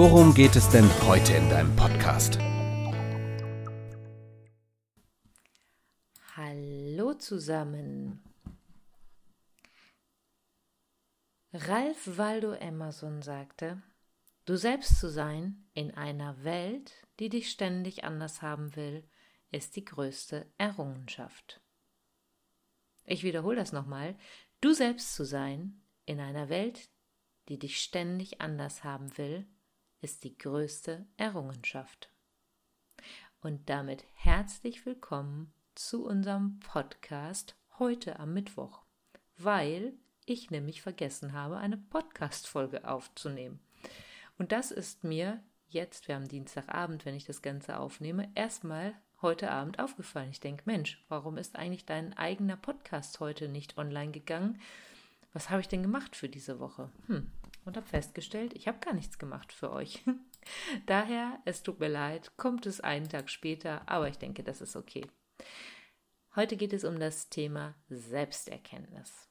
worum geht es denn heute in deinem Podcast? Hallo zusammen. Ralph Waldo Emerson sagte, du selbst zu sein in einer Welt, die dich ständig anders haben will, ist die größte Errungenschaft. Ich wiederhole das nochmal, du selbst zu sein in einer Welt, die dich ständig anders haben will, ist die größte Errungenschaft. Und damit herzlich willkommen zu unserem Podcast heute am Mittwoch, weil ich nämlich vergessen habe, eine Podcast-Folge aufzunehmen. Und das ist mir jetzt, wir haben Dienstagabend, wenn ich das Ganze aufnehme, erstmal heute Abend aufgefallen. Ich denke, Mensch, warum ist eigentlich dein eigener Podcast heute nicht online gegangen? Was habe ich denn gemacht für diese Woche? Hm. Und habe festgestellt, ich habe gar nichts gemacht für euch. Daher, es tut mir leid, kommt es einen Tag später, aber ich denke, das ist okay. Heute geht es um das Thema Selbsterkenntnis.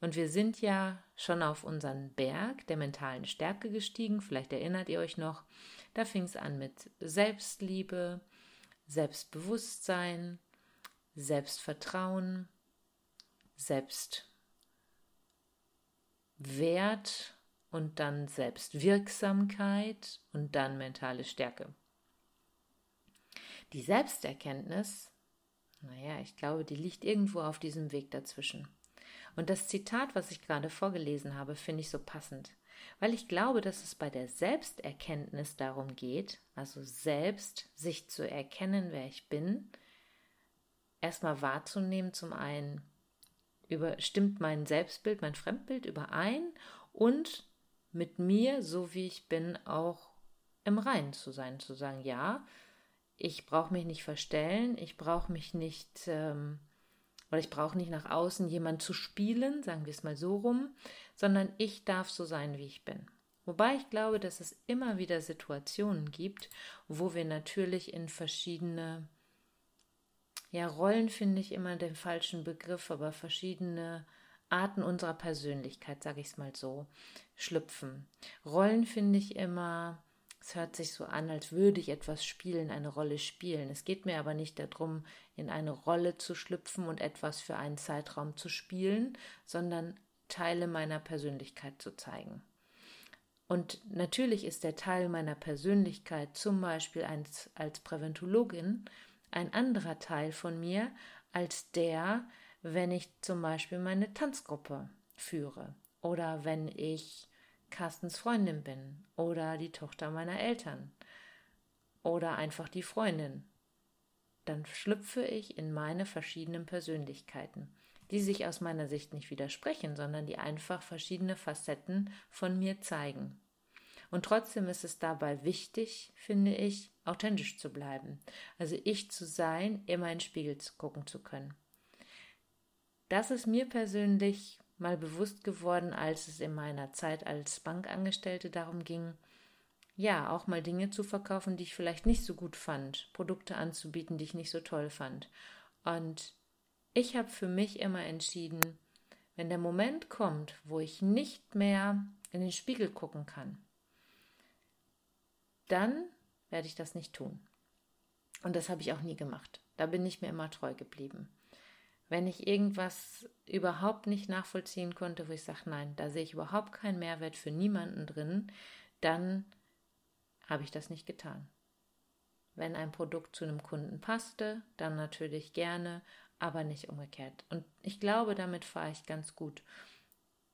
Und wir sind ja schon auf unseren Berg der mentalen Stärke gestiegen. Vielleicht erinnert ihr euch noch. Da fing es an mit Selbstliebe, Selbstbewusstsein, Selbstvertrauen, Selbstwert und dann Selbstwirksamkeit und dann mentale Stärke. Die Selbsterkenntnis, naja, ich glaube, die liegt irgendwo auf diesem Weg dazwischen. Und das Zitat, was ich gerade vorgelesen habe, finde ich so passend, weil ich glaube, dass es bei der Selbsterkenntnis darum geht, also selbst sich zu erkennen, wer ich bin, erstmal wahrzunehmen, zum einen, über, stimmt mein Selbstbild, mein Fremdbild überein und mit mir, so wie ich bin, auch im Reinen zu sein, zu sagen, ja, ich brauche mich nicht verstellen, ich brauche mich nicht ähm, oder ich brauche nicht nach außen jemand zu spielen, sagen wir es mal so rum, sondern ich darf so sein, wie ich bin. Wobei ich glaube, dass es immer wieder Situationen gibt, wo wir natürlich in verschiedene, ja, Rollen finde ich immer den falschen Begriff, aber verschiedene Arten unserer Persönlichkeit, sage ich es mal so, schlüpfen. Rollen finde ich immer es hört sich so an, als würde ich etwas spielen, eine Rolle spielen. Es geht mir aber nicht darum, in eine Rolle zu schlüpfen und etwas für einen Zeitraum zu spielen, sondern Teile meiner Persönlichkeit zu zeigen. Und natürlich ist der Teil meiner Persönlichkeit zum Beispiel als, als Präventologin ein anderer Teil von mir als der, wenn ich zum Beispiel meine Tanzgruppe führe oder wenn ich Carstens Freundin bin oder die Tochter meiner Eltern oder einfach die Freundin, dann schlüpfe ich in meine verschiedenen Persönlichkeiten, die sich aus meiner Sicht nicht widersprechen, sondern die einfach verschiedene Facetten von mir zeigen. Und trotzdem ist es dabei wichtig, finde ich, authentisch zu bleiben. Also ich zu sein, immer in den Spiegel gucken zu können. Das ist mir persönlich mal bewusst geworden, als es in meiner Zeit als Bankangestellte darum ging, ja, auch mal Dinge zu verkaufen, die ich vielleicht nicht so gut fand, Produkte anzubieten, die ich nicht so toll fand. Und ich habe für mich immer entschieden, wenn der Moment kommt, wo ich nicht mehr in den Spiegel gucken kann, dann werde ich das nicht tun. Und das habe ich auch nie gemacht. Da bin ich mir immer treu geblieben wenn ich irgendwas überhaupt nicht nachvollziehen konnte, wo ich sage, nein, da sehe ich überhaupt keinen Mehrwert für niemanden drin, dann habe ich das nicht getan. Wenn ein Produkt zu einem Kunden passte, dann natürlich gerne, aber nicht umgekehrt. Und ich glaube, damit fahre ich ganz gut.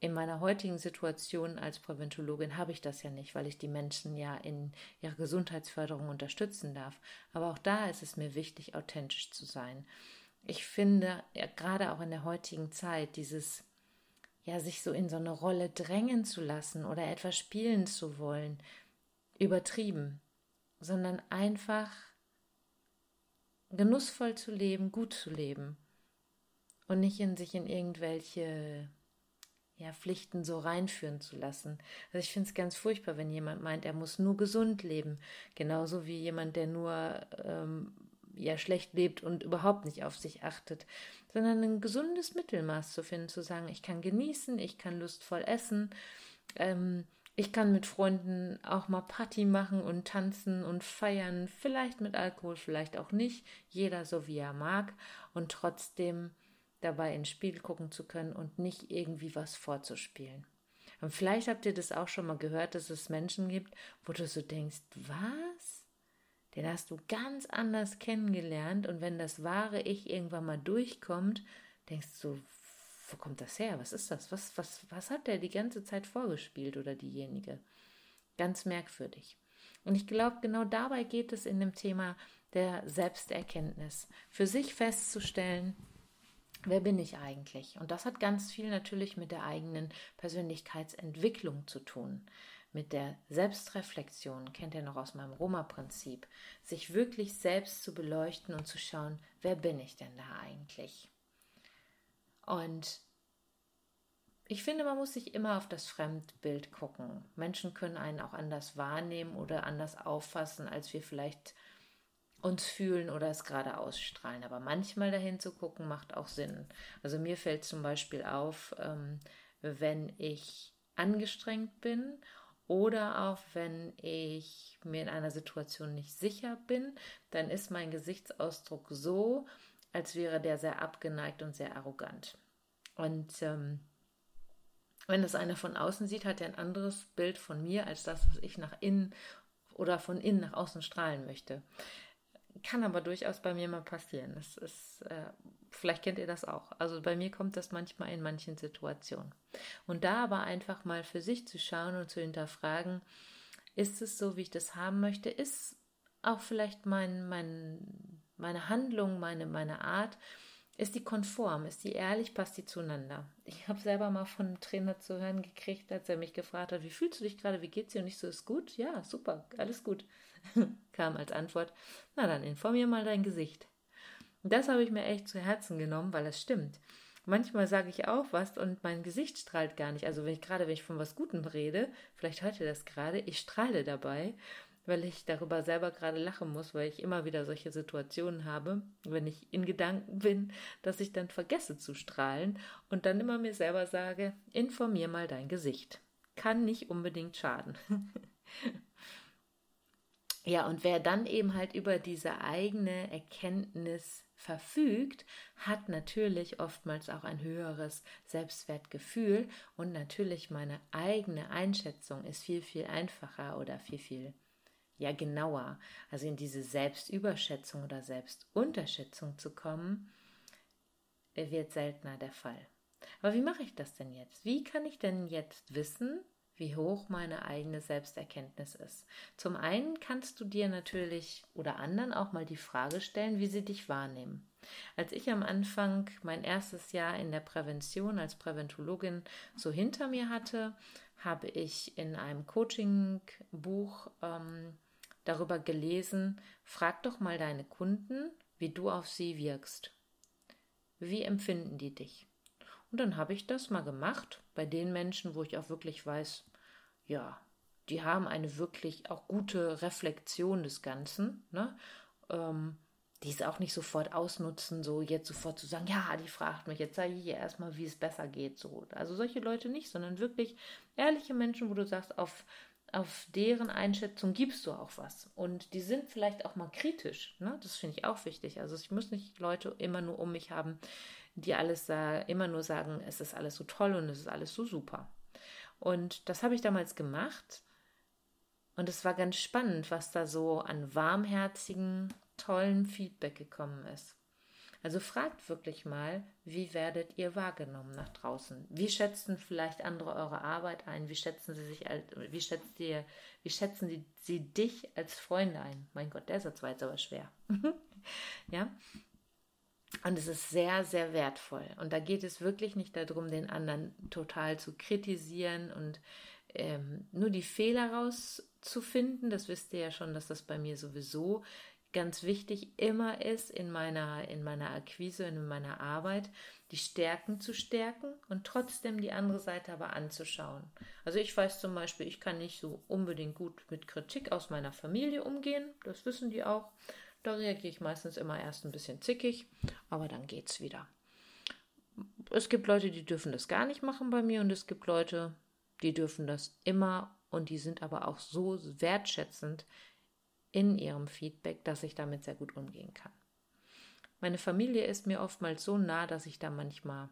In meiner heutigen Situation als Präventologin habe ich das ja nicht, weil ich die Menschen ja in ihrer Gesundheitsförderung unterstützen darf. Aber auch da ist es mir wichtig, authentisch zu sein ich finde, ja, gerade auch in der heutigen Zeit, dieses, ja, sich so in so eine Rolle drängen zu lassen oder etwas spielen zu wollen, übertrieben. sondern einfach genussvoll zu leben, gut zu leben und nicht in sich in irgendwelche ja, Pflichten so reinführen zu lassen. Also ich finde es ganz furchtbar, wenn jemand meint, er muss nur gesund leben, genauso wie jemand, der nur ähm, ja schlecht lebt und überhaupt nicht auf sich achtet, sondern ein gesundes Mittelmaß zu finden, zu sagen, ich kann genießen, ich kann lustvoll essen, ähm, ich kann mit Freunden auch mal Party machen und tanzen und feiern, vielleicht mit Alkohol, vielleicht auch nicht, jeder so wie er mag und trotzdem dabei ins Spiel gucken zu können und nicht irgendwie was vorzuspielen. Und vielleicht habt ihr das auch schon mal gehört, dass es Menschen gibt, wo du so denkst, was? Den hast du ganz anders kennengelernt und wenn das wahre Ich irgendwann mal durchkommt, denkst du, wo kommt das her? Was ist das? Was, was, was hat der die ganze Zeit vorgespielt oder diejenige? Ganz merkwürdig. Und ich glaube, genau dabei geht es in dem Thema der Selbsterkenntnis. Für sich festzustellen, wer bin ich eigentlich? Und das hat ganz viel natürlich mit der eigenen Persönlichkeitsentwicklung zu tun, mit der Selbstreflexion, kennt ihr noch aus meinem Roma-Prinzip, sich wirklich selbst zu beleuchten und zu schauen, wer bin ich denn da eigentlich? Und ich finde, man muss sich immer auf das Fremdbild gucken. Menschen können einen auch anders wahrnehmen oder anders auffassen, als wir vielleicht uns fühlen oder es gerade ausstrahlen. Aber manchmal dahin zu gucken, macht auch Sinn. Also mir fällt zum Beispiel auf, ähm, wenn ich angestrengt bin oder auch wenn ich mir in einer Situation nicht sicher bin, dann ist mein Gesichtsausdruck so, als wäre der sehr abgeneigt und sehr arrogant. Und ähm, wenn das einer von außen sieht, hat er ein anderes Bild von mir als das, was ich nach innen oder von innen nach außen strahlen möchte. Kann aber durchaus bei mir mal passieren. Das ist, äh, vielleicht kennt ihr das auch. Also bei mir kommt das manchmal in manchen Situationen. Und da aber einfach mal für sich zu schauen und zu hinterfragen, ist es so, wie ich das haben möchte? Ist auch vielleicht mein, mein, meine Handlung, meine, meine Art, ist die konform? Ist die ehrlich? Passt die zueinander? Ich habe selber mal von einem Trainer zu hören gekriegt, als er mich gefragt hat, wie fühlst du dich gerade, wie geht's dir? Und ich so, ist gut? Ja, super, alles gut. kam als Antwort, na dann informier mal dein Gesicht. Das habe ich mir echt zu Herzen genommen, weil es stimmt. Manchmal sage ich auch was und mein Gesicht strahlt gar nicht. Also wenn ich gerade, wenn ich von was Gutem rede, vielleicht hört ihr das gerade, ich strahle dabei, weil ich darüber selber gerade lachen muss, weil ich immer wieder solche Situationen habe, wenn ich in Gedanken bin, dass ich dann vergesse zu strahlen und dann immer mir selber sage, informier mal dein Gesicht. Kann nicht unbedingt schaden. Ja, und wer dann eben halt über diese eigene Erkenntnis verfügt, hat natürlich oftmals auch ein höheres Selbstwertgefühl und natürlich meine eigene Einschätzung ist viel, viel einfacher oder viel, viel ja genauer. Also in diese Selbstüberschätzung oder Selbstunterschätzung zu kommen, wird seltener der Fall. Aber wie mache ich das denn jetzt? Wie kann ich denn jetzt wissen, wie hoch meine eigene Selbsterkenntnis ist. Zum einen kannst du dir natürlich oder anderen auch mal die Frage stellen, wie sie dich wahrnehmen. Als ich am Anfang mein erstes Jahr in der Prävention als Präventologin so hinter mir hatte, habe ich in einem Coaching-Buch ähm, darüber gelesen, frag doch mal deine Kunden, wie du auf sie wirkst. Wie empfinden die dich? Und dann habe ich das mal gemacht bei den Menschen, wo ich auch wirklich weiß, ja, die haben eine wirklich auch gute Reflexion des Ganzen, ne? Ähm, die es auch nicht sofort ausnutzen, so jetzt sofort zu sagen, ja, die fragt mich, jetzt sage ich ihr erstmal, wie es besser geht. So. Also solche Leute nicht, sondern wirklich ehrliche Menschen, wo du sagst, auf, auf deren Einschätzung gibst du auch was. Und die sind vielleicht auch mal kritisch. Ne? Das finde ich auch wichtig. Also ich muss nicht Leute immer nur um mich haben, die alles immer nur sagen, es ist alles so toll und es ist alles so super. Und das habe ich damals gemacht. Und es war ganz spannend, was da so an warmherzigen, tollen Feedback gekommen ist. Also fragt wirklich mal, wie werdet ihr wahrgenommen nach draußen? Wie schätzen vielleicht andere eure Arbeit ein? Wie schätzen sie sich, wie schätzt ihr, wie schätzen die, sie dich als Freunde ein? Mein Gott, der Satz war jetzt aber schwer. ja, und es ist sehr, sehr wertvoll. Und da geht es wirklich nicht darum, den anderen total zu kritisieren und ähm, nur die Fehler raus zu finden. Das wisst ihr ja schon, dass das bei mir sowieso ganz wichtig immer ist in meiner, in meiner Akquise, in meiner Arbeit, die Stärken zu stärken und trotzdem die andere Seite aber anzuschauen. Also ich weiß zum Beispiel, ich kann nicht so unbedingt gut mit Kritik aus meiner Familie umgehen, das wissen die auch. Da reagiere ich meistens immer erst ein bisschen zickig, aber dann geht's wieder. Es gibt Leute, die dürfen das gar nicht machen bei mir und es gibt Leute, die dürfen das immer und die sind aber auch so wertschätzend in ihrem Feedback, dass ich damit sehr gut umgehen kann. Meine Familie ist mir oftmals so nah, dass ich da manchmal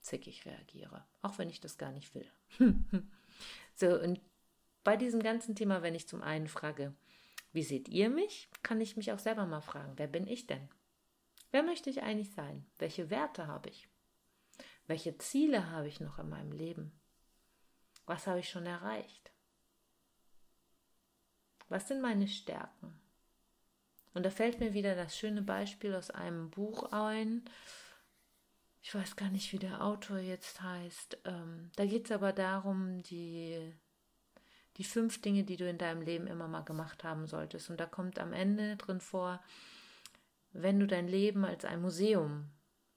zickig reagiere, auch wenn ich das gar nicht will. so, und bei diesem ganzen Thema, wenn ich zum einen frage, wie seht ihr mich, kann ich mich auch selber mal fragen, wer bin ich denn? Wer möchte ich eigentlich sein? Welche Werte habe ich? Welche Ziele habe ich noch in meinem Leben? Was habe ich schon erreicht? Was sind meine Stärken? Und da fällt mir wieder das schöne Beispiel aus einem Buch ein. Ich weiß gar nicht, wie der Autor jetzt heißt. Ähm, da geht es aber darum, die, die fünf Dinge, die du in deinem Leben immer mal gemacht haben solltest. Und da kommt am Ende drin vor, wenn du dein Leben als ein Museum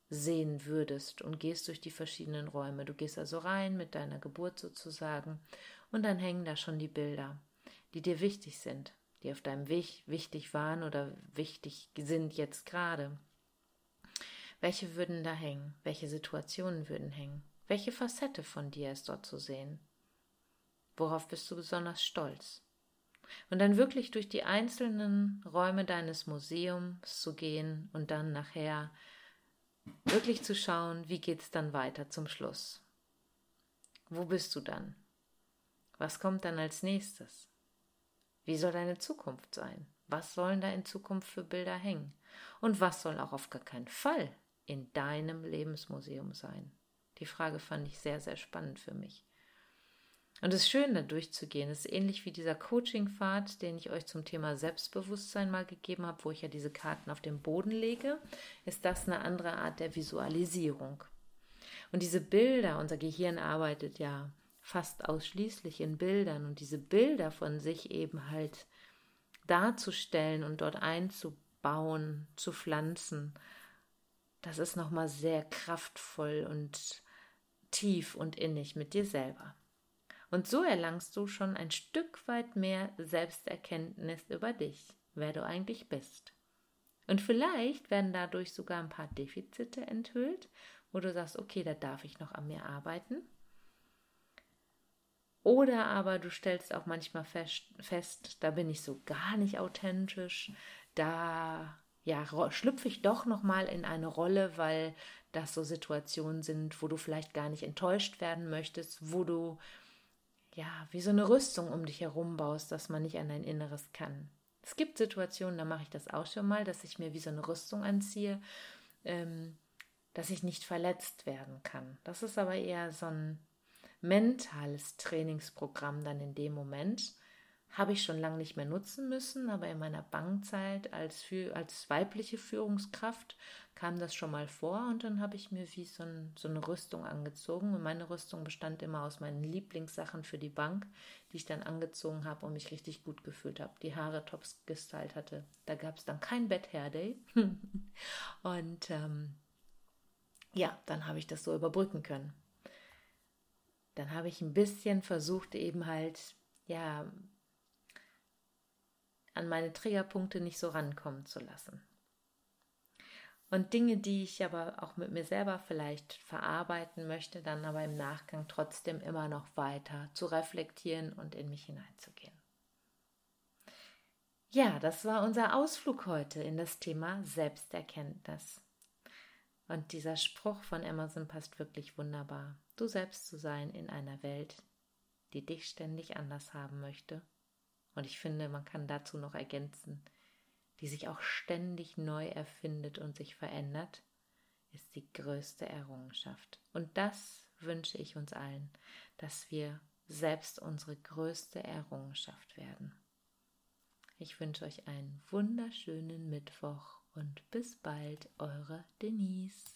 sehen würdest und gehst durch die verschiedenen Räume. Du gehst also rein mit deiner Geburt sozusagen und dann hängen da schon die Bilder die dir wichtig sind, die auf deinem Weg wichtig waren oder wichtig sind jetzt gerade. Welche würden da hängen? Welche Situationen würden hängen? Welche Facette von dir ist dort zu sehen? Worauf bist du besonders stolz? Und dann wirklich durch die einzelnen Räume deines Museums zu gehen und dann nachher wirklich zu schauen, wie geht's dann weiter zum Schluss? Wo bist du dann? Was kommt dann als nächstes? Wie soll deine Zukunft sein? Was sollen da in Zukunft für Bilder hängen? Und was soll auch auf gar keinen Fall in deinem Lebensmuseum sein? Die Frage fand ich sehr, sehr spannend für mich. Und es ist schön, da durchzugehen. Es ist ähnlich wie dieser Coaching-Pfad, den ich euch zum Thema Selbstbewusstsein mal gegeben habe, wo ich ja diese Karten auf den Boden lege. Ist das eine andere Art der Visualisierung? Und diese Bilder, unser Gehirn arbeitet ja fast ausschließlich in Bildern und diese Bilder von sich eben halt darzustellen und dort einzubauen, zu pflanzen, das ist nochmal sehr kraftvoll und tief und innig mit dir selber. Und so erlangst du schon ein Stück weit mehr Selbsterkenntnis über dich, wer du eigentlich bist. Und vielleicht werden dadurch sogar ein paar Defizite enthüllt, wo du sagst, okay, da darf ich noch an mir arbeiten. Oder aber du stellst auch manchmal fest, fest da bin ich so gar nicht authentisch, da ja, schlüpfe ich doch noch mal in eine Rolle, weil das so Situationen sind, wo du vielleicht gar nicht enttäuscht werden möchtest, wo du ja, wie so eine Rüstung um dich herum baust, dass man nicht an dein Inneres kann. Es gibt Situationen, da mache ich das auch schon mal, dass ich mir wie so eine Rüstung anziehe, ähm, dass ich nicht verletzt werden kann. Das ist aber eher so ein mentales Trainingsprogramm dann in dem Moment. Habe ich schon lange nicht mehr nutzen müssen, aber in meiner Bankzeit als, als weibliche Führungskraft kam das schon mal vor und dann habe ich mir wie so, ein, so eine Rüstung angezogen. Und meine Rüstung bestand immer aus meinen Lieblingssachen für die Bank, die ich dann angezogen habe und mich richtig gut gefühlt habe. Die Haare tops gestylt hatte. Da gab es dann kein Bad Hair Day. und ähm, ja, dann habe ich das so überbrücken können dann habe ich ein bisschen versucht, eben halt, ja, an meine Triggerpunkte nicht so rankommen zu lassen. Und Dinge, die ich aber auch mit mir selber vielleicht verarbeiten möchte, dann aber im Nachgang trotzdem immer noch weiter zu reflektieren und in mich hineinzugehen. Ja, das war unser Ausflug heute in das Thema Selbsterkenntnis. Und dieser Spruch von Amazon passt wirklich wunderbar. Du selbst zu sein in einer Welt, die dich ständig anders haben möchte. Und ich finde, man kann dazu noch ergänzen, die sich auch ständig neu erfindet und sich verändert, ist die größte Errungenschaft. Und das wünsche ich uns allen, dass wir selbst unsere größte Errungenschaft werden. Ich wünsche euch einen wunderschönen Mittwoch und bis bald, eure Denise.